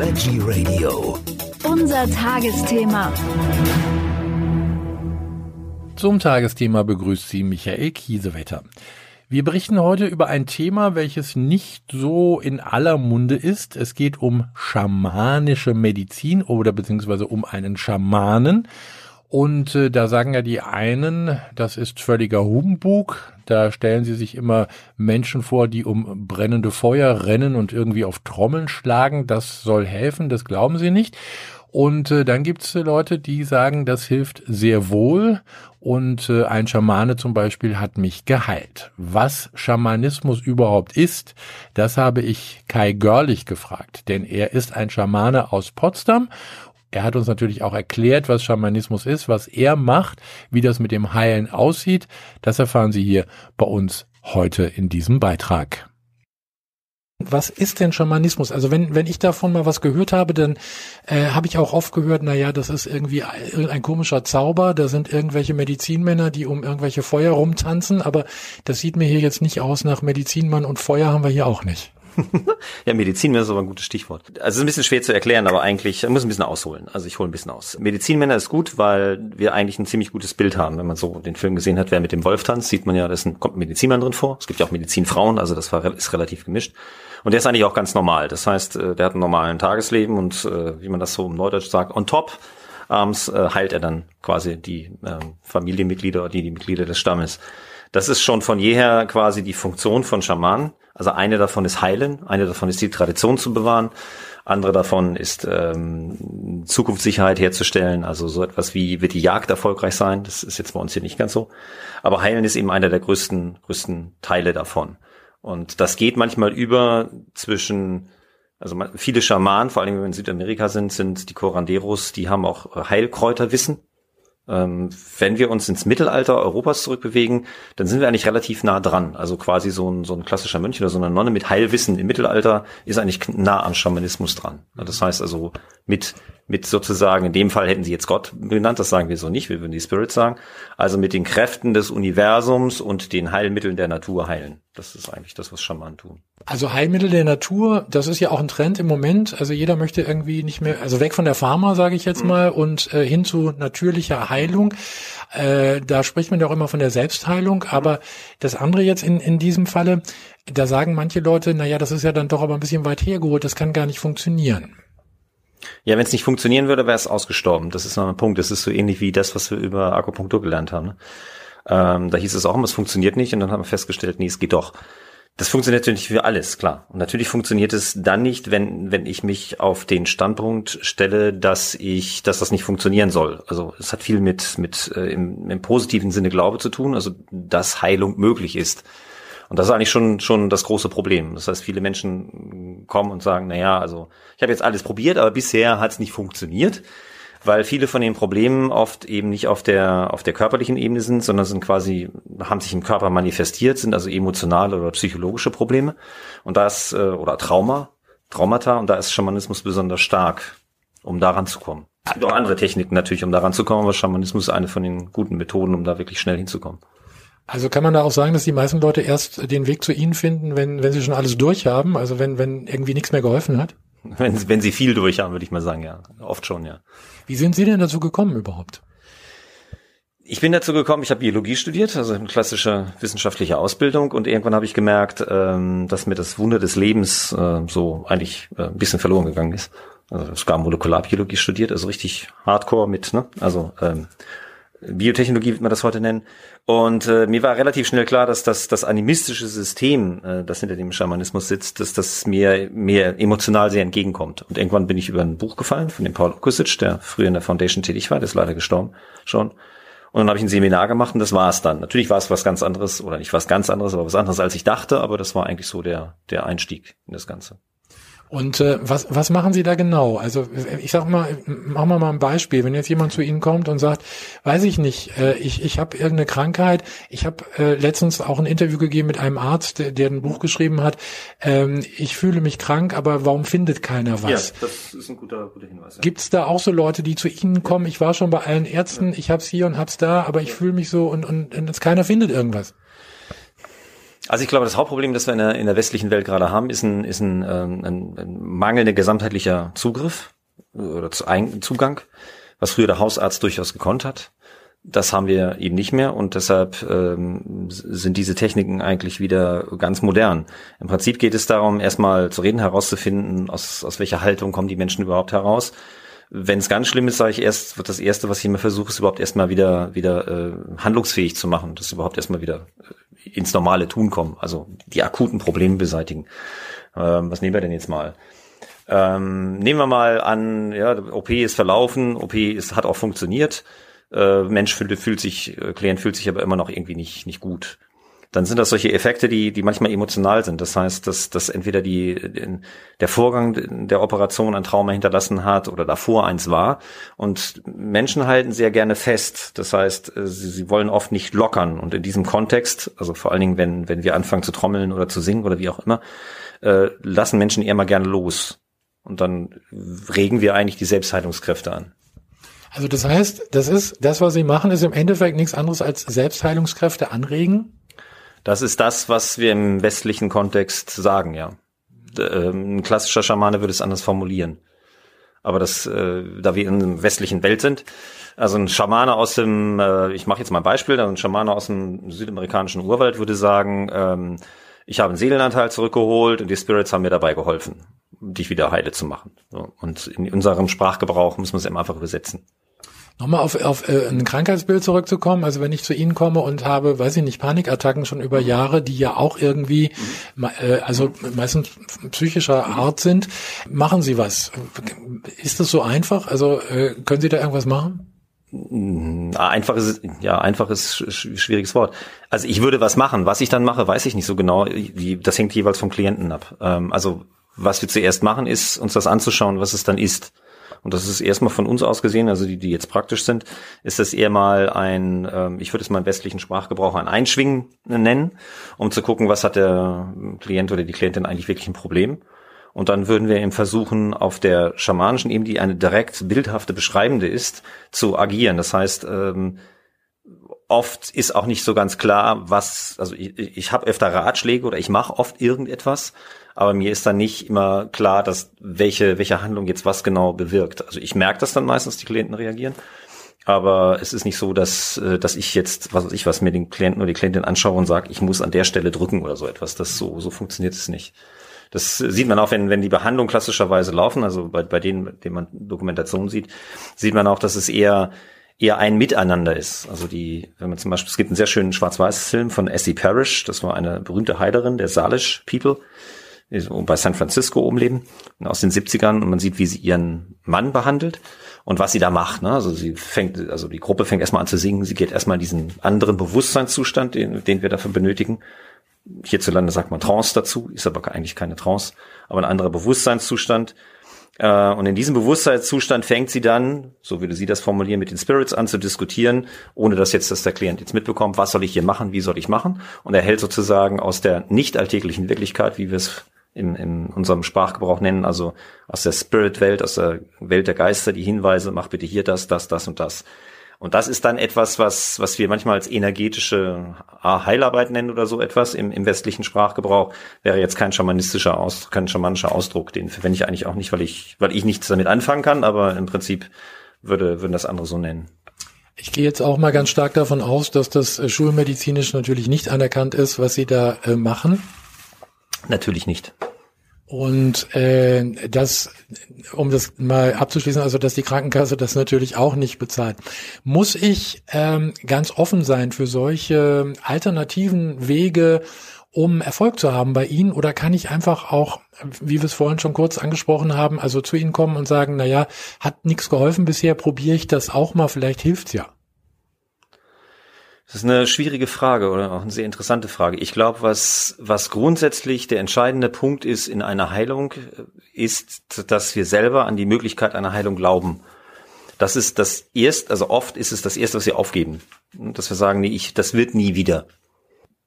Veggie Radio. Unser Tagesthema. Zum Tagesthema begrüßt Sie Michael Kiesewetter. Wir berichten heute über ein Thema, welches nicht so in aller Munde ist. Es geht um schamanische Medizin oder beziehungsweise um einen Schamanen. Und äh, da sagen ja die einen, das ist völliger Humbug. Da stellen sie sich immer Menschen vor, die um brennende Feuer rennen und irgendwie auf Trommeln schlagen. Das soll helfen, das glauben sie nicht. Und äh, dann gibt's äh, Leute, die sagen, das hilft sehr wohl. Und äh, ein Schamane zum Beispiel hat mich geheilt. Was Schamanismus überhaupt ist, das habe ich Kai Görlich gefragt. Denn er ist ein Schamane aus Potsdam er hat uns natürlich auch erklärt, was Schamanismus ist, was er macht, wie das mit dem Heilen aussieht. Das erfahren Sie hier bei uns heute in diesem Beitrag. Was ist denn Schamanismus? Also wenn, wenn ich davon mal was gehört habe, dann äh, habe ich auch oft gehört, na ja, das ist irgendwie ein komischer Zauber, da sind irgendwelche Medizinmänner, die um irgendwelche Feuer rumtanzen, aber das sieht mir hier jetzt nicht aus nach Medizinmann und Feuer haben wir hier auch nicht. ja, Medizinmänner ist aber ein gutes Stichwort. Also es ist ein bisschen schwer zu erklären, aber eigentlich muss ein bisschen ausholen. Also ich hole ein bisschen aus. Medizinmänner ist gut, weil wir eigentlich ein ziemlich gutes Bild haben. Wenn man so den Film gesehen hat, wer mit dem Wolf tanzt, sieht man ja, da ein, kommt ein Medizinmann drin vor. Es gibt ja auch Medizinfrauen, also das war, ist relativ gemischt. Und der ist eigentlich auch ganz normal. Das heißt, äh, der hat einen normalen Tagesleben und äh, wie man das so im Neudeutsch sagt, on top abends äh, heilt er dann quasi die ähm, Familienmitglieder oder die, die Mitglieder des Stammes. Das ist schon von jeher quasi die Funktion von Schamanen. Also eine davon ist Heilen, eine davon ist die Tradition zu bewahren, andere davon ist ähm, Zukunftssicherheit herzustellen, also so etwas wie wird die Jagd erfolgreich sein, das ist jetzt bei uns hier nicht ganz so. Aber Heilen ist eben einer der größten, größten Teile davon. Und das geht manchmal über zwischen also viele Schamanen, vor allem wenn wir in Südamerika sind, sind die Coranderos, die haben auch Heilkräuterwissen. Ähm, wenn wir uns ins Mittelalter Europas zurückbewegen, dann sind wir eigentlich relativ nah dran. Also quasi so ein, so ein klassischer Mönch oder so eine Nonne mit Heilwissen im Mittelalter ist eigentlich nah am Schamanismus dran. Das heißt also mit mit sozusagen, in dem Fall hätten sie jetzt Gott genannt, das sagen wir so nicht, wir würden die Spirit sagen, also mit den Kräften des Universums und den Heilmitteln der Natur heilen. Das ist eigentlich das, was Schamanen tun. Also Heilmittel der Natur, das ist ja auch ein Trend im Moment. Also jeder möchte irgendwie nicht mehr, also weg von der Pharma, sage ich jetzt mhm. mal, und äh, hin zu natürlicher Heilung. Äh, da spricht man ja auch immer von der Selbstheilung, aber das andere jetzt in, in diesem Falle, da sagen manche Leute, na ja, das ist ja dann doch aber ein bisschen weit hergeholt, das kann gar nicht funktionieren. Ja, wenn es nicht funktionieren würde, wäre es ausgestorben. Das ist noch ein Punkt. Das ist so ähnlich wie das, was wir über Akupunktur gelernt haben. Ne? Ähm, da hieß es auch immer, es funktioniert nicht und dann haben wir festgestellt, nee, es geht doch. Das funktioniert natürlich für alles, klar. Und natürlich funktioniert es dann nicht, wenn, wenn ich mich auf den Standpunkt stelle, dass ich, dass das nicht funktionieren soll. Also es hat viel mit, mit äh, im, im positiven Sinne Glaube zu tun, also dass Heilung möglich ist. Und das ist eigentlich schon, schon das große Problem. Das heißt, viele Menschen kommen und sagen, na ja, also ich habe jetzt alles probiert, aber bisher hat es nicht funktioniert, weil viele von den Problemen oft eben nicht auf der, auf der körperlichen Ebene sind, sondern sind quasi, haben sich im Körper manifestiert, sind also emotionale oder psychologische Probleme. Und da ist, äh, oder Trauma, Traumata, und da ist Schamanismus besonders stark, um daran zu kommen. Es gibt auch andere Techniken natürlich, um daran zu kommen, aber Schamanismus ist eine von den guten Methoden, um da wirklich schnell hinzukommen. Also kann man da auch sagen, dass die meisten Leute erst den Weg zu Ihnen finden, wenn, wenn sie schon alles durch haben, also wenn, wenn irgendwie nichts mehr geholfen hat? Wenn, wenn sie viel durch haben, würde ich mal sagen, ja. Oft schon, ja. Wie sind Sie denn dazu gekommen überhaupt? Ich bin dazu gekommen, ich habe Biologie studiert, also eine klassische wissenschaftliche Ausbildung und irgendwann habe ich gemerkt, ähm, dass mir das Wunder des Lebens äh, so eigentlich äh, ein bisschen verloren gegangen ist. Also sogar Molekularbiologie studiert, also richtig Hardcore mit, ne? Also ähm, Biotechnologie wird man das heute nennen. Und äh, mir war relativ schnell klar, dass das, das animistische System, äh, das hinter dem Schamanismus sitzt, dass das mir, mir emotional sehr entgegenkommt. Und irgendwann bin ich über ein Buch gefallen von dem Paul Okusic, der früher in der Foundation tätig war, der ist leider gestorben schon. Und dann habe ich ein Seminar gemacht und das war es dann. Natürlich war es was ganz anderes, oder nicht was ganz anderes, aber was anderes, als ich dachte, aber das war eigentlich so der, der Einstieg in das Ganze. Und äh, was, was machen Sie da genau? Also ich sag mal, machen wir mal ein Beispiel. Wenn jetzt jemand zu Ihnen kommt und sagt, weiß ich nicht, äh, ich, ich habe irgendeine Krankheit. Ich habe äh, letztens auch ein Interview gegeben mit einem Arzt, der, der ein Buch geschrieben hat. Ähm, ich fühle mich krank, aber warum findet keiner was? Ja, das ist ein guter, guter Hinweis. Ja. Gibt es da auch so Leute, die zu Ihnen kommen? Ich war schon bei allen Ärzten, ja. ich hab's hier und hab's da, aber ich fühle mich so und, und, und keiner findet irgendwas. Also ich glaube, das Hauptproblem, das wir in der, in der westlichen Welt gerade haben, ist ein, ist ein, ähm, ein, ein mangelnder gesamtheitlicher Zugriff oder Zugang, was früher der Hausarzt durchaus gekonnt hat. Das haben wir eben nicht mehr und deshalb ähm, sind diese Techniken eigentlich wieder ganz modern. Im Prinzip geht es darum, erstmal zu reden, herauszufinden, aus, aus welcher Haltung kommen die Menschen überhaupt heraus. Wenn es ganz schlimm ist, sage ich erst, wird das Erste, was ich immer versuche, ist überhaupt erstmal wieder wieder äh, handlungsfähig zu machen, dass überhaupt erstmal wieder äh, ins normale Tun kommen, also die akuten Probleme beseitigen. Ähm, was nehmen wir denn jetzt mal? Ähm, nehmen wir mal an, ja, OP ist verlaufen, OP ist, hat auch funktioniert äh, Mensch fühlt, fühlt sich, äh, Klient fühlt sich aber immer noch irgendwie nicht, nicht gut. Dann sind das solche Effekte, die, die manchmal emotional sind. Das heißt, dass, dass entweder die, der Vorgang der Operation ein Trauma hinterlassen hat oder davor eins war. Und Menschen halten sehr gerne fest. Das heißt, äh, sie, sie wollen oft nicht lockern. Und in diesem Kontext, also vor allen Dingen, wenn, wenn wir anfangen zu trommeln oder zu singen oder wie auch immer, äh, lassen Menschen eher mal gerne los. Und dann regen wir eigentlich die Selbstheilungskräfte an. Also das heißt, das ist, das, was Sie machen, ist im Endeffekt nichts anderes als Selbstheilungskräfte anregen? Das ist das, was wir im westlichen Kontext sagen, ja. Ähm, ein klassischer Schamane würde es anders formulieren. Aber das, äh, da wir in der westlichen Welt sind, also ein Schamane aus dem, äh, ich mache jetzt mal ein Beispiel, ein Schamane aus dem südamerikanischen Urwald würde sagen, ähm, ich habe einen Seelenanteil zurückgeholt und die Spirits haben mir dabei geholfen, dich wieder heile zu machen. Und in unserem Sprachgebrauch muss man es eben einfach übersetzen. Nochmal auf, auf äh, ein Krankheitsbild zurückzukommen. Also wenn ich zu Ihnen komme und habe, weiß ich nicht, Panikattacken schon über Jahre, die ja auch irgendwie, äh, also meistens psychischer Art sind, machen Sie was? Ist das so einfach? Also äh, können Sie da irgendwas machen? Einfach ist, ja, einfach ist schwieriges Wort. Also ich würde was machen. Was ich dann mache, weiß ich nicht so genau. Das hängt jeweils vom Klienten ab. Ähm, also was wir zuerst machen, ist uns das anzuschauen, was es dann ist und das ist erstmal von uns aus gesehen, also die, die jetzt praktisch sind, ist das eher mal ein, ähm, ich würde es mal im westlichen Sprachgebrauch ein Einschwingen nennen, um zu gucken, was hat der Klient oder die Klientin eigentlich wirklich ein Problem. Und dann würden wir eben versuchen, auf der schamanischen Ebene, die eine direkt bildhafte beschreibende ist, zu agieren. Das heißt, ähm, oft ist auch nicht so ganz klar, was, also ich, ich habe öfter Ratschläge oder ich mache oft irgendetwas aber mir ist dann nicht immer klar, dass welche, welche Handlung jetzt was genau bewirkt. Also ich merke das dann meistens, die Klienten reagieren. Aber es ist nicht so, dass, äh, dass ich jetzt, was weiß ich, was mir den Klienten oder die Klientin anschaue und sage, ich muss an der Stelle drücken oder so etwas. Das so, so funktioniert es nicht. Das sieht man auch, wenn, wenn die Behandlungen klassischerweise laufen, also bei, bei denen, denen man Dokumentation sieht, sieht man auch, dass es eher, eher ein Miteinander ist. Also die, wenn man zum Beispiel, es gibt einen sehr schönen Schwarz-Weiß-Film von Essie Parrish, das war eine berühmte Heilerin der Salish People, bei San Francisco oben leben, aus den 70ern und man sieht, wie sie ihren Mann behandelt und was sie da macht. Ne? Also sie fängt, also die Gruppe fängt erstmal an zu singen, sie geht erstmal in diesen anderen Bewusstseinszustand, den, den wir dafür benötigen. Hierzulande sagt man Trance dazu, ist aber eigentlich keine Trance, aber ein anderer Bewusstseinszustand. Äh, und in diesem Bewusstseinszustand fängt sie dann, so würde sie das formulieren, mit den Spirits an zu diskutieren, ohne dass jetzt dass der Klient jetzt mitbekommt, was soll ich hier machen, wie soll ich machen. Und er hält sozusagen aus der nicht alltäglichen Wirklichkeit, wie wir es in, in unserem Sprachgebrauch nennen, also aus der Spirit-Welt, aus der Welt der Geister, die Hinweise, mach bitte hier das, das, das und das. Und das ist dann etwas, was, was wir manchmal als energetische Heilarbeit nennen oder so etwas im, im westlichen Sprachgebrauch, wäre jetzt kein schamanistischer Ausdruck, kein schamanischer Ausdruck, den verwende ich eigentlich auch nicht, weil ich, weil ich nichts damit anfangen kann, aber im Prinzip würde, würden das andere so nennen. Ich gehe jetzt auch mal ganz stark davon aus, dass das äh, schulmedizinisch natürlich nicht anerkannt ist, was Sie da äh, machen. Natürlich nicht. Und äh, das, um das mal abzuschließen, also dass die Krankenkasse das natürlich auch nicht bezahlt. Muss ich ähm, ganz offen sein für solche alternativen Wege, um Erfolg zu haben bei Ihnen? Oder kann ich einfach auch, wie wir es vorhin schon kurz angesprochen haben, also zu Ihnen kommen und sagen, na ja, hat nichts geholfen bisher, probiere ich das auch mal, vielleicht hilft's ja. Das ist eine schwierige Frage oder auch eine sehr interessante Frage. Ich glaube, was, was grundsätzlich der entscheidende Punkt ist in einer Heilung, ist, dass wir selber an die Möglichkeit einer Heilung glauben. Das ist das erste, also oft ist es das erste, was wir aufgeben. Dass wir sagen, nee, ich, das wird nie wieder.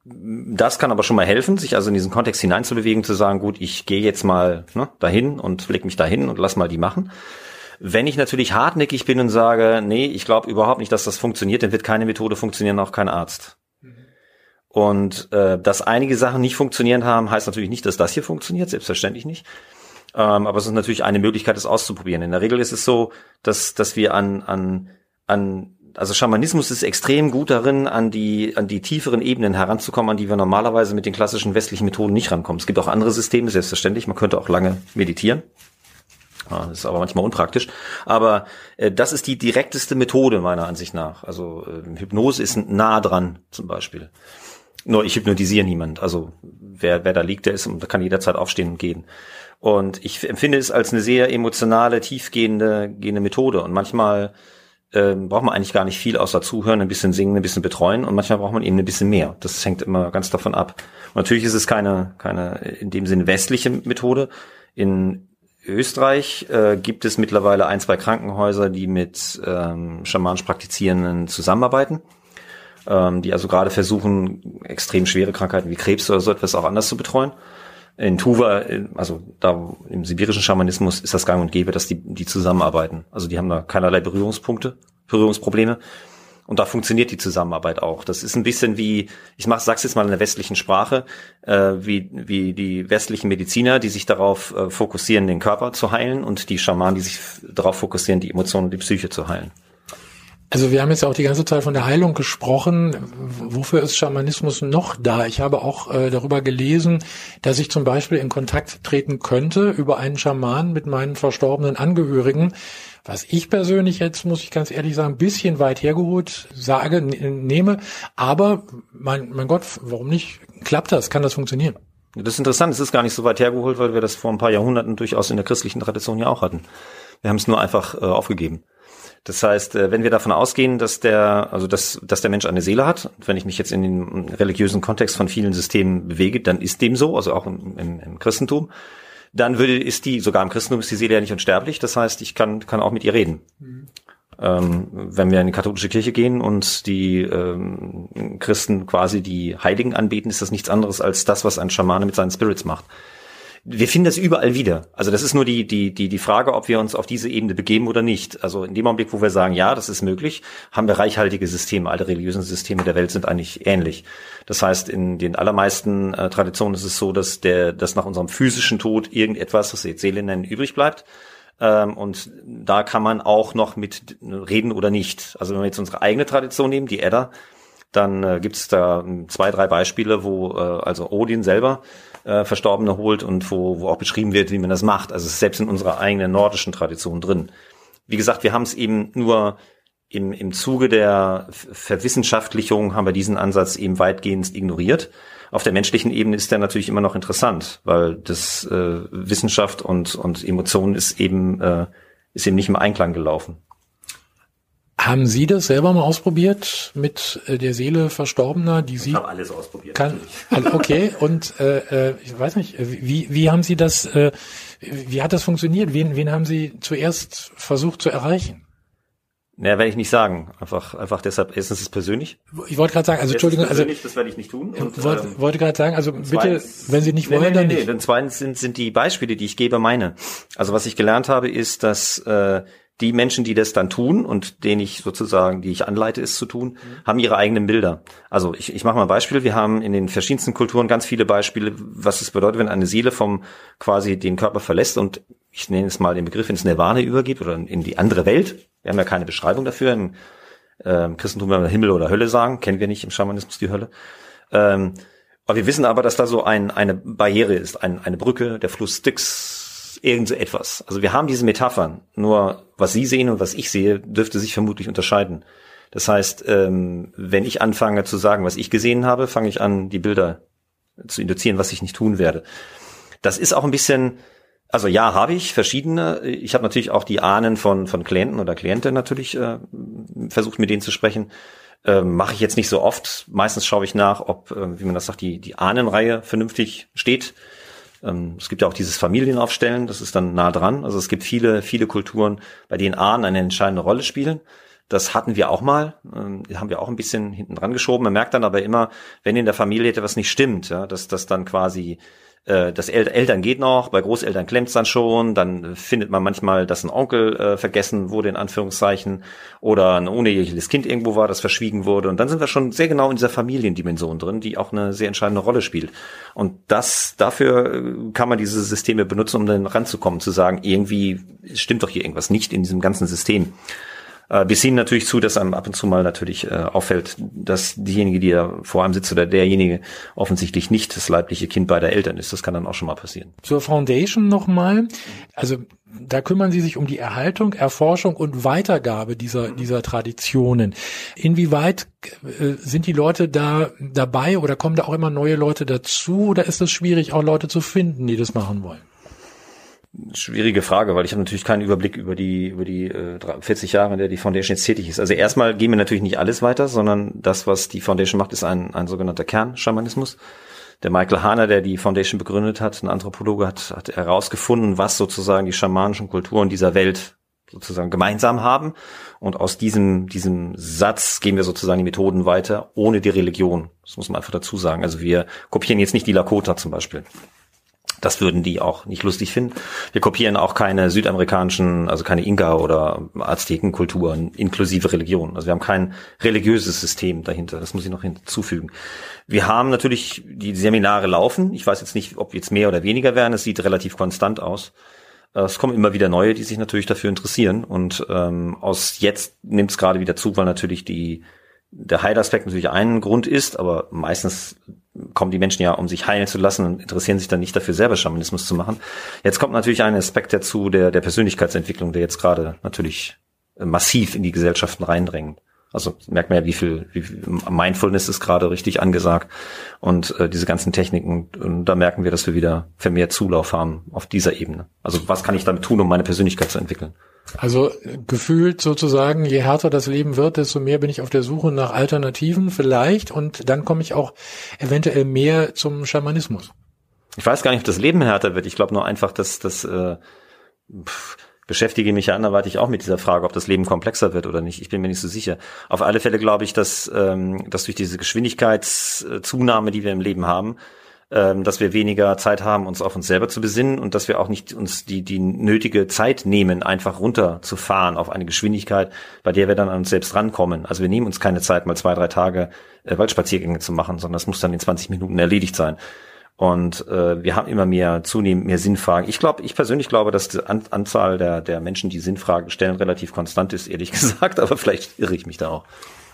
Das kann aber schon mal helfen, sich also in diesen Kontext hineinzubewegen, zu sagen, gut, ich gehe jetzt mal ne, dahin und leg mich dahin und lass mal die machen. Wenn ich natürlich hartnäckig bin und sage, nee, ich glaube überhaupt nicht, dass das funktioniert, dann wird keine Methode funktionieren, auch kein Arzt. Und äh, dass einige Sachen nicht funktionieren haben, heißt natürlich nicht, dass das hier funktioniert, selbstverständlich nicht. Ähm, aber es ist natürlich eine Möglichkeit, es auszuprobieren. In der Regel ist es so, dass, dass wir an, an, an also Schamanismus ist extrem gut darin, an die, an die tieferen Ebenen heranzukommen, an die wir normalerweise mit den klassischen westlichen Methoden nicht rankommen. Es gibt auch andere Systeme, selbstverständlich. Man könnte auch lange meditieren. Ja, das ist aber manchmal unpraktisch. Aber äh, das ist die direkteste Methode meiner Ansicht nach. Also äh, Hypnose ist nah dran, zum Beispiel. Nur ich hypnotisiere niemand. Also wer, wer da liegt, der ist, der kann jederzeit aufstehen und gehen. Und ich empfinde es als eine sehr emotionale, tiefgehende gehende Methode. Und manchmal äh, braucht man eigentlich gar nicht viel außer zuhören, ein bisschen singen, ein bisschen betreuen. Und manchmal braucht man eben ein bisschen mehr. Das hängt immer ganz davon ab. Und natürlich ist es keine, keine in dem Sinne westliche Methode. In Österreich äh, gibt es mittlerweile ein, zwei Krankenhäuser, die mit ähm, schamanisch Praktizierenden zusammenarbeiten ähm, die also gerade versuchen, extrem schwere Krankheiten wie Krebs oder so etwas auch anders zu betreuen. In Tuva, also da im sibirischen Schamanismus ist das gang und gäbe, dass die, die zusammenarbeiten. Also die haben da keinerlei Berührungspunkte, Berührungsprobleme. Und da funktioniert die Zusammenarbeit auch. Das ist ein bisschen wie, ich mach, sag's jetzt mal in der westlichen Sprache, äh, wie, wie die westlichen Mediziner, die sich darauf äh, fokussieren, den Körper zu heilen und die Schamanen, die sich darauf fokussieren, die Emotionen und die Psyche zu heilen. Also wir haben jetzt auch die ganze Zeit von der Heilung gesprochen. Wofür ist Schamanismus noch da? Ich habe auch äh, darüber gelesen, dass ich zum Beispiel in Kontakt treten könnte über einen Schaman mit meinen verstorbenen Angehörigen. Was ich persönlich jetzt, muss ich ganz ehrlich sagen, ein bisschen weit hergeholt sage, nehme. Aber mein, mein Gott, warum nicht? Klappt das? Kann das funktionieren? Das ist interessant. Es ist gar nicht so weit hergeholt, weil wir das vor ein paar Jahrhunderten durchaus in der christlichen Tradition ja auch hatten. Wir haben es nur einfach äh, aufgegeben. Das heißt, äh, wenn wir davon ausgehen, dass der, also dass, dass der Mensch eine Seele hat, wenn ich mich jetzt in den religiösen Kontext von vielen Systemen bewege, dann ist dem so, also auch im, im, Christentum, dann würde, ist die, sogar im Christentum ist die Seele ja nicht unsterblich, das heißt, ich kann, kann auch mit ihr reden. Mhm. Ähm, wenn wir in die katholische Kirche gehen und die ähm, Christen quasi die Heiligen anbeten, ist das nichts anderes als das, was ein Schamane mit seinen Spirits macht wir finden das überall wieder. Also das ist nur die, die, die, die Frage, ob wir uns auf diese Ebene begeben oder nicht. Also in dem Augenblick, wo wir sagen, ja, das ist möglich, haben wir reichhaltige Systeme. Alle religiösen Systeme der Welt sind eigentlich ähnlich. Das heißt, in den allermeisten äh, Traditionen ist es so, dass der, dass nach unserem physischen Tod irgendetwas, was wir jetzt Seele nennen, übrig bleibt. Ähm, und da kann man auch noch mit reden oder nicht. Also wenn wir jetzt unsere eigene Tradition nehmen, die Edda, dann äh, gibt es da zwei, drei Beispiele, wo äh, also Odin selber äh, Verstorbene holt und wo, wo auch beschrieben wird, wie man das macht. Also es ist selbst in unserer eigenen nordischen Tradition drin. Wie gesagt, wir haben es eben nur im, im Zuge der Verwissenschaftlichung haben wir diesen Ansatz eben weitgehend ignoriert. Auf der menschlichen Ebene ist der natürlich immer noch interessant, weil das äh, Wissenschaft und, und Emotionen ist eben, äh, ist eben nicht im Einklang gelaufen. Haben Sie das selber mal ausprobiert mit äh, der Seele Verstorbener, die Sie? Ich habe alles ausprobiert. Kann, okay, und äh, äh, ich weiß nicht, wie, wie haben Sie das, äh, wie hat das funktioniert? Wen, wen haben Sie zuerst versucht zu erreichen? Naja, werde ich nicht sagen. Einfach, einfach deshalb, erstens ist es persönlich. Ich wollte gerade sagen, also Entschuldigung, also das werde ich nicht tun. Und, wollte, ähm, wollte gerade sagen, also bitte, wenn Sie nicht wollen, nee, nee, dann nee, nicht. Nee, zweitens sind, sind die Beispiele, die ich gebe, meine. Also was ich gelernt habe, ist, dass äh, die Menschen, die das dann tun und denen ich sozusagen, die ich anleite, es zu tun, mhm. haben ihre eigenen Bilder. Also ich, ich mache mal ein Beispiel. Wir haben in den verschiedensten Kulturen ganz viele Beispiele, was es bedeutet, wenn eine Seele vom quasi den Körper verlässt und ich nenne es mal den Begriff ins Nirvana übergeht oder in die andere Welt. Wir haben ja keine Beschreibung dafür. Im ähm, Christentum werden wir Himmel oder Hölle sagen, kennen wir nicht im Schamanismus die Hölle. Ähm, aber wir wissen aber, dass da so ein, eine Barriere ist, ein, eine Brücke, der Fluss Styx, irgend so etwas. Also wir haben diese Metaphern, nur was Sie sehen und was ich sehe, dürfte sich vermutlich unterscheiden. Das heißt, ähm, wenn ich anfange zu sagen, was ich gesehen habe, fange ich an, die Bilder zu induzieren, was ich nicht tun werde. Das ist auch ein bisschen, also ja, habe ich verschiedene. Ich habe natürlich auch die Ahnen von von Klienten oder Klienten natürlich äh, versucht, mit denen zu sprechen. Ähm, Mache ich jetzt nicht so oft. Meistens schaue ich nach, ob, äh, wie man das sagt, die die Ahnenreihe vernünftig steht. Ähm, es gibt ja auch dieses Familienaufstellen, das ist dann nah dran. Also es gibt viele, viele Kulturen, bei denen Ahnen eine entscheidende Rolle spielen. Das hatten wir auch mal, ähm, haben wir auch ein bisschen hinten dran geschoben. Man merkt dann aber immer, wenn in der Familie etwas nicht stimmt, ja, dass das dann quasi äh, das El Eltern geht noch, bei Großeltern klemmt's dann schon, dann findet man manchmal, dass ein Onkel äh, vergessen wurde, in Anführungszeichen, oder ein uneheliches Kind irgendwo war, das verschwiegen wurde. Und dann sind wir schon sehr genau in dieser Familiendimension drin, die auch eine sehr entscheidende Rolle spielt. Und das, dafür äh, kann man diese Systeme benutzen, um dann ranzukommen, zu sagen, irgendwie stimmt doch hier irgendwas nicht in diesem ganzen System. Äh, wir sehen natürlich zu, dass einem ab und zu mal natürlich äh, auffällt, dass diejenige, die da vor einem sitzt oder derjenige offensichtlich nicht das leibliche Kind beider Eltern ist. Das kann dann auch schon mal passieren. Zur Foundation nochmal. Also da kümmern Sie sich um die Erhaltung, Erforschung und Weitergabe dieser, dieser Traditionen. Inwieweit äh, sind die Leute da dabei oder kommen da auch immer neue Leute dazu oder ist es schwierig, auch Leute zu finden, die das machen wollen? Schwierige Frage, weil ich habe natürlich keinen Überblick über die über die äh, 40 Jahre, in der die Foundation jetzt tätig ist. Also erstmal gehen wir natürlich nicht alles weiter, sondern das, was die Foundation macht, ist ein, ein sogenannter Kernschamanismus. Der Michael Hahner, der die Foundation begründet hat, ein Anthropologe, hat, hat herausgefunden, was sozusagen die schamanischen Kulturen dieser Welt sozusagen gemeinsam haben. Und aus diesem, diesem Satz gehen wir sozusagen die Methoden weiter, ohne die Religion. Das muss man einfach dazu sagen. Also wir kopieren jetzt nicht die Lakota zum Beispiel. Das würden die auch nicht lustig finden. Wir kopieren auch keine südamerikanischen, also keine Inka- oder Aztekenkulturen inklusive Religion. Also wir haben kein religiöses System dahinter. Das muss ich noch hinzufügen. Wir haben natürlich die Seminare laufen. Ich weiß jetzt nicht, ob jetzt mehr oder weniger werden. Es sieht relativ konstant aus. Es kommen immer wieder neue, die sich natürlich dafür interessieren. Und ähm, aus jetzt nimmt es gerade wieder zu, weil natürlich die der Heilaspekt natürlich ein Grund ist, aber meistens kommen die Menschen ja, um sich heilen zu lassen und interessieren sich dann nicht dafür, selber Schamanismus zu machen. Jetzt kommt natürlich ein Aspekt dazu der, der Persönlichkeitsentwicklung, der jetzt gerade natürlich massiv in die Gesellschaften reindrängt. Also merkt man ja, wie viel, wie viel Mindfulness ist gerade richtig angesagt und äh, diese ganzen Techniken. Und da merken wir, dass wir wieder vermehrt Zulauf haben auf dieser Ebene. Also was kann ich damit tun, um meine Persönlichkeit zu entwickeln? Also gefühlt sozusagen, je härter das Leben wird, desto mehr bin ich auf der Suche nach Alternativen vielleicht und dann komme ich auch eventuell mehr zum Schamanismus. Ich weiß gar nicht, ob das Leben härter wird. Ich glaube nur einfach, dass das äh, pff, beschäftige mich ja anderweitig auch mit dieser Frage, ob das Leben komplexer wird oder nicht. Ich bin mir nicht so sicher. Auf alle Fälle glaube ich, dass, ähm, dass durch diese Geschwindigkeitszunahme, die wir im Leben haben, ähm, dass wir weniger Zeit haben, uns auf uns selber zu besinnen und dass wir auch nicht uns die, die nötige Zeit nehmen, einfach runterzufahren auf eine Geschwindigkeit, bei der wir dann an uns selbst rankommen. Also wir nehmen uns keine Zeit, mal zwei, drei Tage äh, Waldspaziergänge zu machen, sondern das muss dann in 20 Minuten erledigt sein. Und äh, wir haben immer mehr zunehmend mehr Sinnfragen. Ich glaube, ich persönlich glaube, dass die An Anzahl der, der Menschen, die Sinnfragen stellen, relativ konstant ist, ehrlich gesagt, aber vielleicht irre ich mich da auch.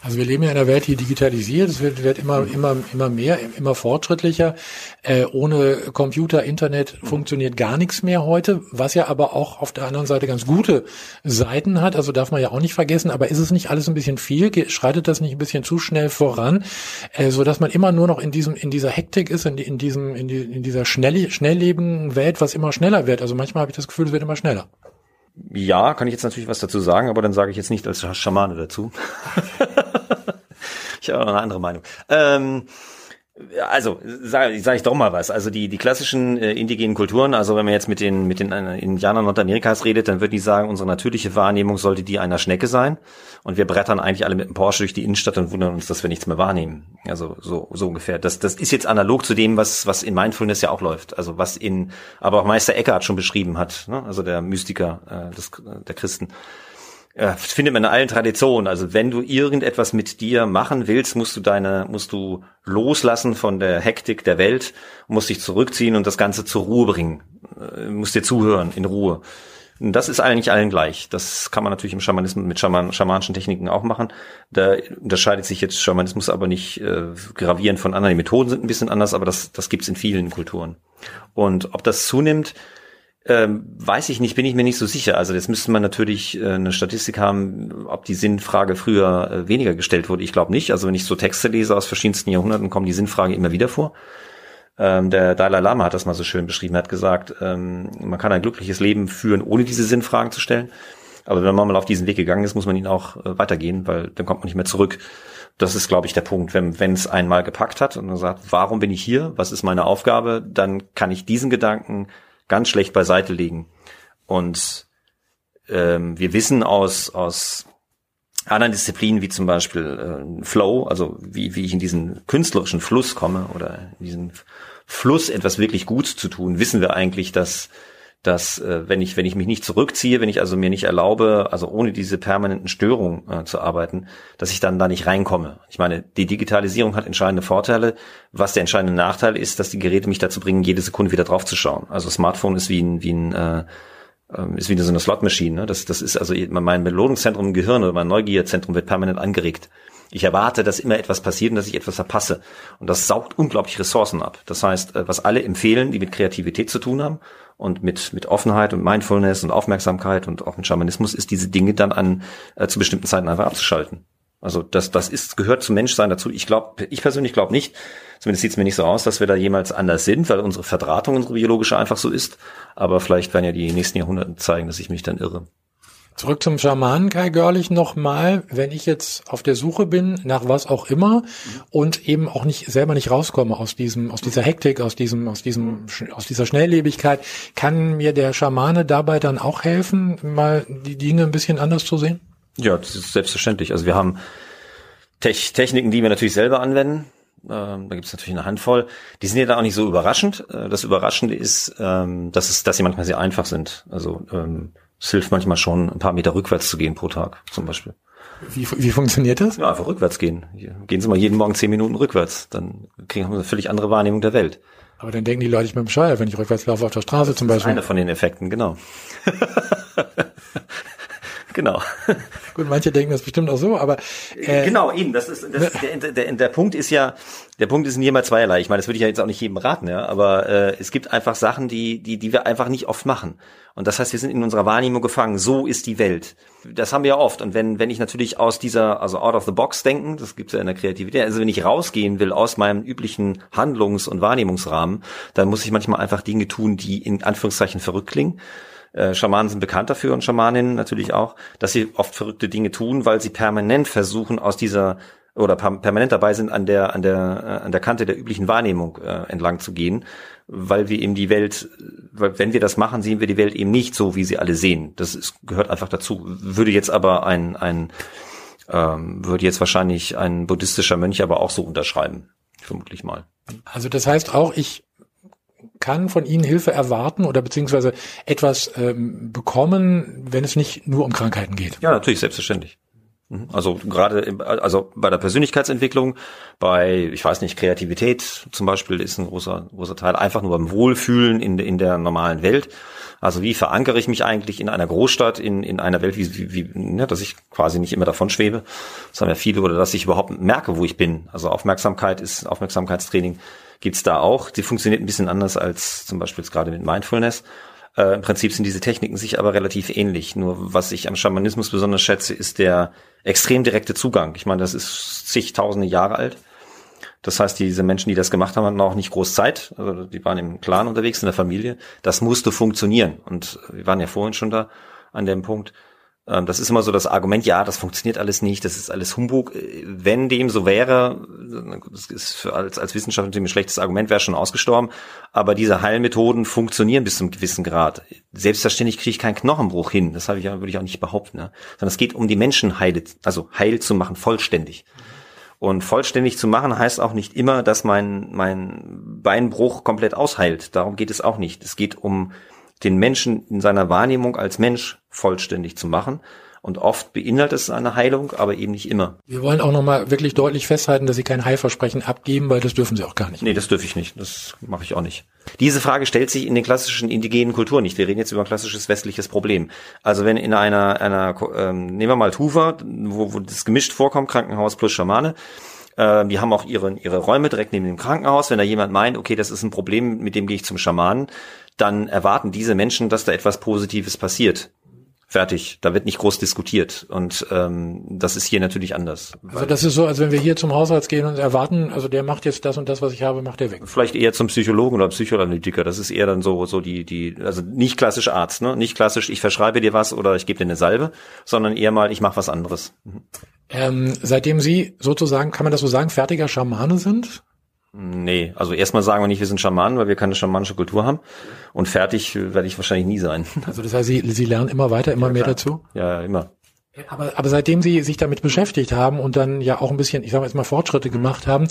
Also wir leben ja in einer Welt, die digitalisiert, es wird, wird immer, immer, immer mehr, immer fortschrittlicher. Äh, ohne Computer, Internet funktioniert gar nichts mehr heute, was ja aber auch auf der anderen Seite ganz gute Seiten hat. Also darf man ja auch nicht vergessen. Aber ist es nicht alles ein bisschen viel? Schreitet das nicht ein bisschen zu schnell voran, äh, so dass man immer nur noch in diesem, in dieser Hektik ist, in, in diesem, in, die, in dieser schnell, schnelllebenden Welt, was immer schneller wird. Also manchmal habe ich das Gefühl, es wird immer schneller. Ja, kann ich jetzt natürlich was dazu sagen, aber dann sage ich jetzt nicht als Schamane dazu. ich habe auch eine andere Meinung. Ähm, also sage sag ich doch mal was. Also die die klassischen äh, indigenen Kulturen, also wenn man jetzt mit den mit den äh, Indianern Nordamerikas redet, dann würden die sagen, unsere natürliche Wahrnehmung sollte die einer Schnecke sein und wir brettern eigentlich alle mit dem Porsche durch die Innenstadt und wundern uns, dass wir nichts mehr wahrnehmen. Also so so ungefähr. Das das ist jetzt analog zu dem, was was in Mindfulness ja auch läuft. Also was in aber auch Meister Eckhart schon beschrieben hat, ne? also der Mystiker äh, des, der Christen äh, findet man in allen Traditionen. Also wenn du irgendetwas mit dir machen willst, musst du deine, musst du loslassen von der Hektik der Welt, musst dich zurückziehen und das Ganze zur Ruhe bringen. Äh, musst dir zuhören in Ruhe. Und das ist eigentlich allen gleich. Das kann man natürlich im Schamanismus mit Schaman, schamanischen Techniken auch machen. Da unterscheidet sich jetzt Schamanismus aber nicht äh, gravierend von anderen. Die Methoden sind ein bisschen anders, aber das, das gibt's in vielen Kulturen. Und ob das zunimmt, ähm, weiß ich nicht, bin ich mir nicht so sicher. Also jetzt müsste man natürlich äh, eine Statistik haben, ob die Sinnfrage früher äh, weniger gestellt wurde. Ich glaube nicht. Also wenn ich so Texte lese aus verschiedensten Jahrhunderten, kommt die Sinnfrage immer wieder vor. Ähm, der Dalai Lama hat das mal so schön beschrieben, hat gesagt, ähm, man kann ein glückliches Leben führen, ohne diese Sinnfragen zu stellen. Aber wenn man mal auf diesen Weg gegangen ist, muss man ihn auch äh, weitergehen, weil dann kommt man nicht mehr zurück. Das ist, glaube ich, der Punkt. Wenn es einmal gepackt hat und man sagt, warum bin ich hier? Was ist meine Aufgabe? Dann kann ich diesen Gedanken ganz schlecht beiseite legen. Und ähm, wir wissen aus, aus anderen Disziplinen wie zum Beispiel äh, Flow, also wie, wie ich in diesen künstlerischen Fluss komme oder in diesen Fluss, etwas wirklich gut zu tun, wissen wir eigentlich, dass dass äh, wenn ich wenn ich mich nicht zurückziehe, wenn ich also mir nicht erlaube, also ohne diese permanenten Störungen äh, zu arbeiten, dass ich dann da nicht reinkomme. Ich meine, die Digitalisierung hat entscheidende Vorteile. Was der entscheidende Nachteil ist, dass die Geräte mich dazu bringen, jede Sekunde wieder drauf zu schauen. Also Smartphone ist wie ein wie ein äh, ähm, ist wie so eine Slotmaschine. Ne? Das, das ist also mein Belohnungszentrum im Gehirn oder mein Neugierzentrum wird permanent angeregt. Ich erwarte, dass immer etwas passiert und dass ich etwas verpasse. Und das saugt unglaublich Ressourcen ab. Das heißt, äh, was alle empfehlen, die mit Kreativität zu tun haben und mit, mit Offenheit und Mindfulness und Aufmerksamkeit und auch mit Schamanismus, ist diese Dinge dann an äh, zu bestimmten Zeiten einfach abzuschalten. Also das, das ist, gehört zum Menschsein dazu. Ich glaube, ich persönlich glaube nicht, zumindest sieht es mir nicht so aus, dass wir da jemals anders sind, weil unsere Verdrahtung, unsere biologische einfach so ist. Aber vielleicht werden ja die nächsten Jahrhunderte zeigen, dass ich mich dann irre. Zurück zum Schamanen Kai Görlich nochmal, wenn ich jetzt auf der Suche bin nach was auch immer und eben auch nicht selber nicht rauskomme aus diesem aus dieser Hektik, aus diesem aus diesem aus dieser Schnelllebigkeit, kann mir der Schamane dabei dann auch helfen, mal die Dinge ein bisschen anders zu sehen? Ja, das ist selbstverständlich. Also wir haben Techniken, die wir natürlich selber anwenden. Ähm, da gibt es natürlich eine Handvoll. Die sind ja da auch nicht so überraschend. Äh, das Überraschende ist, ähm, dass, es, dass sie manchmal sehr einfach sind. Also ähm, es hilft manchmal schon, ein paar Meter rückwärts zu gehen pro Tag zum Beispiel. Wie, wie funktioniert das? Ja, einfach rückwärts gehen. Gehen Sie mal jeden Morgen zehn Minuten rückwärts. Dann kriegen wir eine völlig andere Wahrnehmung der Welt. Aber dann denken die Leute, ich bin bescheuert, wenn ich rückwärts laufe auf der Straße zum Beispiel. Einer von den Effekten, genau. genau. Gut, manche denken das bestimmt auch so, aber äh, genau eben. Das ist, das ist der, der, der Punkt ist ja, der Punkt ist nie mal zweierlei. Ich meine, das würde ich ja jetzt auch nicht jedem raten, ja. Aber äh, es gibt einfach Sachen, die die die wir einfach nicht oft machen. Und das heißt, wir sind in unserer Wahrnehmung gefangen. So ist die Welt. Das haben wir ja oft. Und wenn wenn ich natürlich aus dieser also out of the box denken, das gibt's ja in der Kreativität. Also wenn ich rausgehen will aus meinem üblichen Handlungs- und Wahrnehmungsrahmen, dann muss ich manchmal einfach Dinge tun, die in Anführungszeichen verrückt klingen äh, Schamanen sind bekannt dafür und Schamaninnen natürlich auch, dass sie oft verrückte Dinge tun, weil sie permanent versuchen aus dieser oder permanent dabei sind, an der an der äh, an der Kante der üblichen Wahrnehmung äh, entlang zu gehen, weil wir eben die Welt, weil wenn wir das machen, sehen wir die Welt eben nicht so, wie sie alle sehen. Das ist, gehört einfach dazu. Würde jetzt aber ein ein ähm, würde jetzt wahrscheinlich ein buddhistischer Mönch aber auch so unterschreiben, vermutlich mal. Also das heißt auch, ich kann von ihnen Hilfe erwarten oder beziehungsweise etwas ähm, bekommen, wenn es nicht nur um Krankheiten geht? Ja, natürlich, selbstverständlich. Mhm. Also gerade, also bei der Persönlichkeitsentwicklung, bei, ich weiß nicht, Kreativität zum Beispiel ist ein großer, großer Teil, einfach nur beim Wohlfühlen in, in der normalen Welt. Also wie verankere ich mich eigentlich in einer Großstadt, in, in einer Welt, wie, wie, ne, dass ich quasi nicht immer davon schwebe. Das haben ja viele, oder dass ich überhaupt merke, wo ich bin. Also Aufmerksamkeit ist, Aufmerksamkeitstraining gibt's da auch. Die funktioniert ein bisschen anders als zum Beispiel jetzt gerade mit Mindfulness. Äh, Im Prinzip sind diese Techniken sich aber relativ ähnlich. Nur was ich am Schamanismus besonders schätze, ist der extrem direkte Zugang. Ich meine, das ist zigtausende Jahre alt. Das heißt, diese Menschen, die das gemacht haben, hatten auch nicht groß Zeit. Also die waren im Clan unterwegs, in der Familie. Das musste funktionieren. Und wir waren ja vorhin schon da an dem Punkt. Ähm, das ist immer so das Argument, ja, das funktioniert alles nicht, das ist alles Humbug. Wenn dem so wäre, das ist für, als, als Wissenschaftler ein schlechtes Argument, wäre schon ausgestorben. Aber diese Heilmethoden funktionieren bis zu einem gewissen Grad. Selbstverständlich kriege ich keinen Knochenbruch hin, das habe ich, würde ich auch nicht behaupten. Ne? Sondern es geht um die Menschen heil, also heil zu machen, vollständig. Und vollständig zu machen heißt auch nicht immer, dass mein, mein Beinbruch komplett ausheilt. Darum geht es auch nicht. Es geht um den Menschen in seiner Wahrnehmung als Mensch vollständig zu machen. Und oft beinhaltet es eine Heilung, aber eben nicht immer. Wir wollen auch nochmal wirklich deutlich festhalten, dass Sie kein Heilversprechen abgeben, weil das dürfen Sie auch gar nicht. Nee, das dürfe ich nicht. Das mache ich auch nicht. Diese Frage stellt sich in den klassischen indigenen Kulturen nicht. Wir reden jetzt über ein klassisches westliches Problem. Also wenn in einer, einer ähm, nehmen wir mal Tuva, wo, wo das gemischt vorkommt, Krankenhaus plus Schamane, äh, die haben auch ihre, ihre Räume direkt neben dem Krankenhaus. Wenn da jemand meint, okay, das ist ein Problem, mit dem gehe ich zum Schamanen, dann erwarten diese Menschen, dass da etwas Positives passiert. Fertig. Da wird nicht groß diskutiert. Und ähm, das ist hier natürlich anders. Also das ist so, als wenn wir hier zum Hausarzt gehen und erwarten, also der macht jetzt das und das, was ich habe, macht der weg. Vielleicht eher zum Psychologen oder Psychoanalytiker. Das ist eher dann so, so die, die, also nicht klassisch Arzt, ne? Nicht klassisch, ich verschreibe dir was oder ich gebe dir eine Salbe, sondern eher mal, ich mache was anderes. Mhm. Ähm, seitdem Sie sozusagen, kann man das so sagen, fertiger Schamane sind? Nee, also erstmal sagen wir nicht, wir sind Schamanen, weil wir keine schamanische Kultur haben. Und fertig werde ich wahrscheinlich nie sein. Also das heißt, Sie, Sie lernen immer weiter, immer ja, mehr dazu? Ja, immer. Aber, aber seitdem Sie sich damit beschäftigt haben und dann ja auch ein bisschen, ich sage jetzt mal, Fortschritte gemacht haben,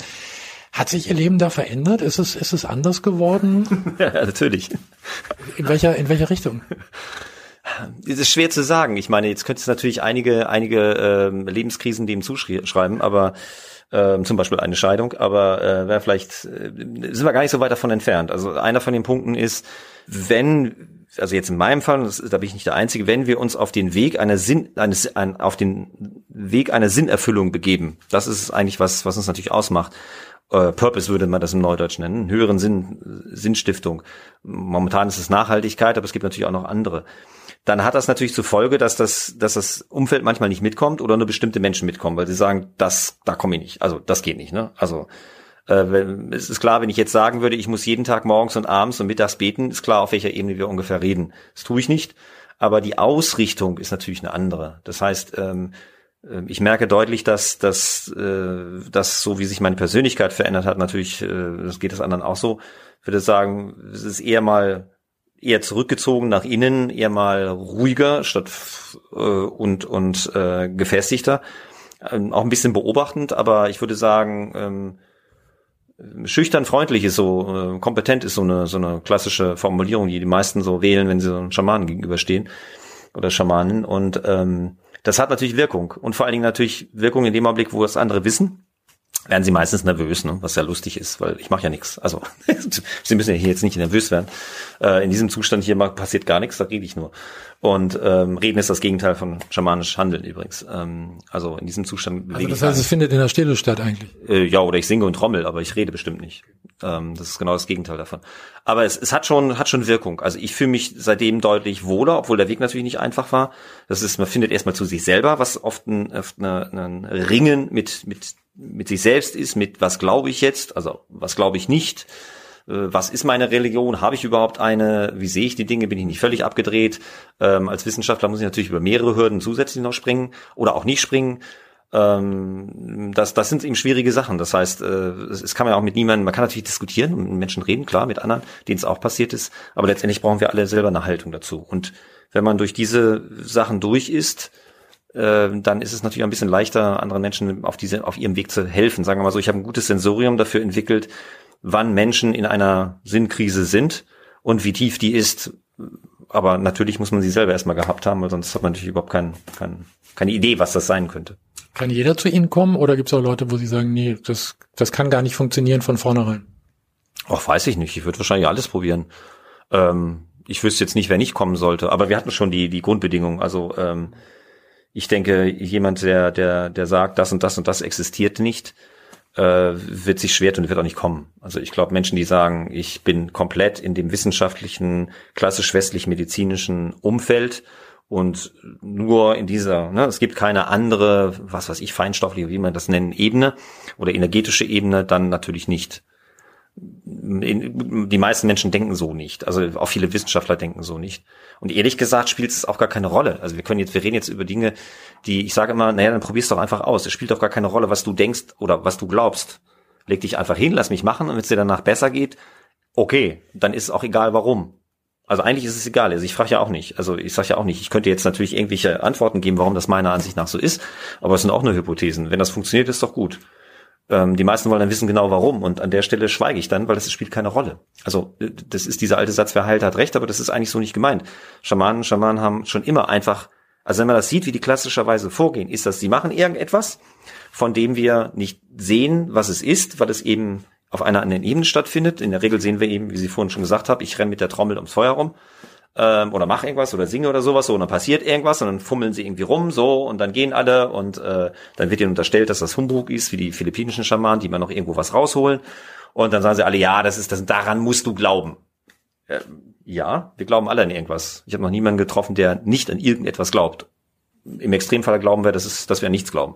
Hat sich Ihr Leben da verändert? Ist es, ist es anders geworden? ja, natürlich. In welcher, in welcher Richtung? Es ist schwer zu sagen. Ich meine, jetzt könnte es natürlich einige, einige ähm, Lebenskrisen dem zuschreiben, aber ähm, zum Beispiel eine Scheidung, aber äh, wäre vielleicht äh, sind wir gar nicht so weit davon entfernt. Also einer von den Punkten ist, wenn also jetzt in meinem Fall, das, da bin ich nicht der Einzige, wenn wir uns auf den Weg einer Sinn, eines, ein, auf den Weg einer Sinnerfüllung begeben, das ist eigentlich was, was uns natürlich ausmacht. Äh, Purpose würde man das im Neudeutsch nennen, höheren Sinn, Sinnstiftung. Momentan ist es Nachhaltigkeit, aber es gibt natürlich auch noch andere dann hat das natürlich zur Folge, dass das, dass das Umfeld manchmal nicht mitkommt oder nur bestimmte Menschen mitkommen, weil sie sagen, das, da komme ich nicht. Also das geht nicht. Ne? Also äh, es ist klar, wenn ich jetzt sagen würde, ich muss jeden Tag morgens und abends und mittags beten, ist klar, auf welcher Ebene wir ungefähr reden. Das tue ich nicht. Aber die Ausrichtung ist natürlich eine andere. Das heißt, ähm, äh, ich merke deutlich, dass, dass, äh, dass so wie sich meine Persönlichkeit verändert hat, natürlich, äh, das geht das anderen auch so, würde sagen, es ist eher mal eher zurückgezogen nach innen, eher mal ruhiger statt äh, und und äh, gefestigter, ähm, auch ein bisschen beobachtend, aber ich würde sagen ähm, schüchtern freundlich ist so äh, kompetent ist so eine so eine klassische Formulierung, die die meisten so wählen, wenn sie so einem Schamanen gegenüberstehen oder Schamanen. Und ähm, das hat natürlich Wirkung. Und vor allen Dingen natürlich Wirkung in dem Augenblick, wo es andere wissen werden sie meistens nervös, ne? was ja lustig ist, weil ich mache ja nichts. Also sie müssen ja hier jetzt nicht nervös werden. Äh, in diesem Zustand hier passiert gar nichts, da rede ich nur. Und ähm, reden ist das Gegenteil von schamanisch handeln übrigens. Ähm, also in diesem Zustand also das heißt, es findet in der Stille statt eigentlich. Äh, ja, oder ich singe und trommel, aber ich rede bestimmt nicht. Ähm, das ist genau das Gegenteil davon. Aber es, es hat schon hat schon Wirkung. Also ich fühle mich seitdem deutlich wohler, obwohl der Weg natürlich nicht einfach war. Das ist, man findet erstmal zu sich selber, was oft ein, oft eine, ein Ringen mit mit mit sich selbst ist, mit was glaube ich jetzt, also was glaube ich nicht, äh, was ist meine Religion, habe ich überhaupt eine, wie sehe ich die Dinge, bin ich nicht völlig abgedreht. Ähm, als Wissenschaftler muss ich natürlich über mehrere Hürden zusätzlich noch springen oder auch nicht springen. Ähm, das, das sind eben schwierige Sachen. Das heißt, äh, es kann man auch mit niemandem, man kann natürlich diskutieren und mit Menschen reden, klar, mit anderen, denen es auch passiert ist, aber letztendlich brauchen wir alle selber eine Haltung dazu. Und wenn man durch diese Sachen durch ist, äh, dann ist es natürlich ein bisschen leichter, anderen Menschen auf diese, auf ihrem Weg zu helfen. Sagen wir mal so, ich habe ein gutes Sensorium dafür entwickelt, wann Menschen in einer Sinnkrise sind und wie tief die ist. Aber natürlich muss man sie selber erstmal gehabt haben, weil sonst hat man natürlich überhaupt kein, kein, keine Idee, was das sein könnte. Kann jeder zu Ihnen kommen oder gibt es auch Leute, wo Sie sagen, nee, das, das kann gar nicht funktionieren von vornherein? Ach, weiß ich nicht. Ich würde wahrscheinlich alles probieren. Ähm, ich wüsste jetzt nicht, wer nicht kommen sollte, aber wir hatten schon die, die Grundbedingungen. Also ähm, ich denke, jemand, der, der, der sagt, das und das und das existiert nicht, äh, wird sich schwer tun, wird auch nicht kommen. Also ich glaube, Menschen, die sagen, ich bin komplett in dem wissenschaftlichen, klassisch westlich-medizinischen Umfeld und nur in dieser, ne, es gibt keine andere, was weiß ich, feinstoffliche, wie man das nennen, Ebene oder energetische Ebene, dann natürlich nicht die meisten Menschen denken so nicht. Also auch viele Wissenschaftler denken so nicht. Und ehrlich gesagt spielt es auch gar keine Rolle. Also wir können jetzt, wir reden jetzt über Dinge, die, ich sage immer, naja, dann probier's doch einfach aus. Es spielt doch gar keine Rolle, was du denkst oder was du glaubst. Leg dich einfach hin, lass mich machen und wenn es dir danach besser geht, okay, dann ist es auch egal, warum. Also eigentlich ist es egal. Also ich frage ja auch nicht. Also ich sage ja auch nicht. Ich könnte jetzt natürlich irgendwelche Antworten geben, warum das meiner Ansicht nach so ist. Aber es sind auch nur Hypothesen. Wenn das funktioniert, ist doch gut. Ähm, die meisten wollen dann wissen genau warum und an der Stelle schweige ich dann, weil das spielt keine Rolle. Also äh, das ist dieser alte Satz, wer heilt, hat recht, aber das ist eigentlich so nicht gemeint. Schamanen, Schamanen haben schon immer einfach, also wenn man das sieht, wie die klassischerweise vorgehen, ist das, sie machen irgendetwas, von dem wir nicht sehen, was es ist, weil es eben auf einer anderen Ebene stattfindet. In der Regel sehen wir eben, wie Sie vorhin schon gesagt haben, ich renne mit der Trommel ums Feuer rum ähm, oder mach irgendwas oder singe oder sowas so und dann passiert irgendwas und dann fummeln sie irgendwie rum so und dann gehen alle und äh, dann wird ihnen unterstellt, dass das Humbug ist, wie die philippinischen Schamanen, die mal noch irgendwo was rausholen und dann sagen sie alle, ja, das ist das, daran musst du glauben. Äh, ja, wir glauben alle an irgendwas. Ich habe noch niemanden getroffen, der nicht an irgendetwas glaubt. Im Extremfall glauben wir, dass, es, dass wir an nichts glauben.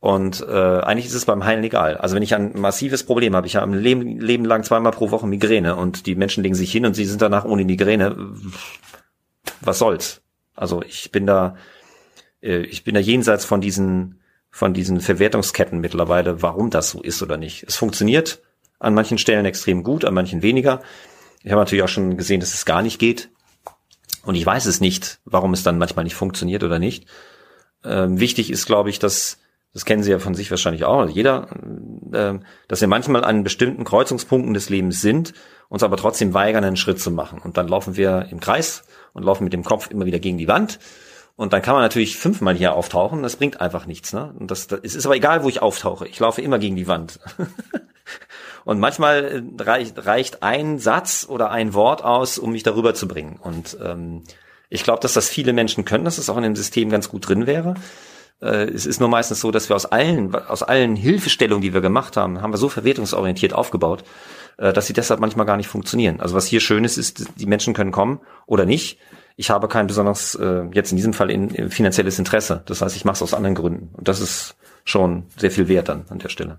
Und äh, eigentlich ist es beim Heilen egal. Also wenn ich ein massives Problem habe, ich habe ein Leben, Leben lang zweimal pro Woche Migräne und die Menschen legen sich hin und sie sind danach ohne Migräne. Was soll's? Also ich bin da, äh, ich bin da jenseits von diesen, von diesen Verwertungsketten mittlerweile, warum das so ist oder nicht. Es funktioniert an manchen Stellen extrem gut, an manchen weniger. Ich habe natürlich auch schon gesehen, dass es gar nicht geht. Und ich weiß es nicht, warum es dann manchmal nicht funktioniert oder nicht. Ähm, wichtig ist, glaube ich, dass das kennen Sie ja von sich wahrscheinlich auch, jeder, äh, dass wir manchmal an bestimmten Kreuzungspunkten des Lebens sind, uns aber trotzdem weigern, einen Schritt zu machen. Und dann laufen wir im Kreis und laufen mit dem Kopf immer wieder gegen die Wand. Und dann kann man natürlich fünfmal hier auftauchen, das bringt einfach nichts. Ne? Und das, das, es ist aber egal, wo ich auftauche. Ich laufe immer gegen die Wand. und manchmal äh, reicht, reicht ein Satz oder ein Wort aus, um mich darüber zu bringen. Und ähm, ich glaube, dass das viele Menschen können, dass es auch in dem System ganz gut drin wäre. Äh, es ist nur meistens so, dass wir aus allen, aus allen Hilfestellungen, die wir gemacht haben, haben wir so verwertungsorientiert aufgebaut, äh, dass sie deshalb manchmal gar nicht funktionieren. Also was hier schön ist, ist, die Menschen können kommen oder nicht. Ich habe kein besonders, äh, jetzt in diesem Fall in, in finanzielles Interesse. Das heißt, ich mache es aus anderen Gründen. Und das ist schon sehr viel wert dann an der Stelle.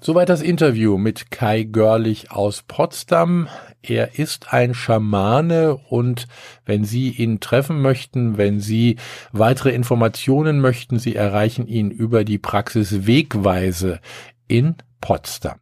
Soweit das Interview mit Kai Görlich aus Potsdam. Er ist ein Schamane und wenn Sie ihn treffen möchten, wenn Sie weitere Informationen möchten, Sie erreichen ihn über die Praxis Wegweise in Potsdam.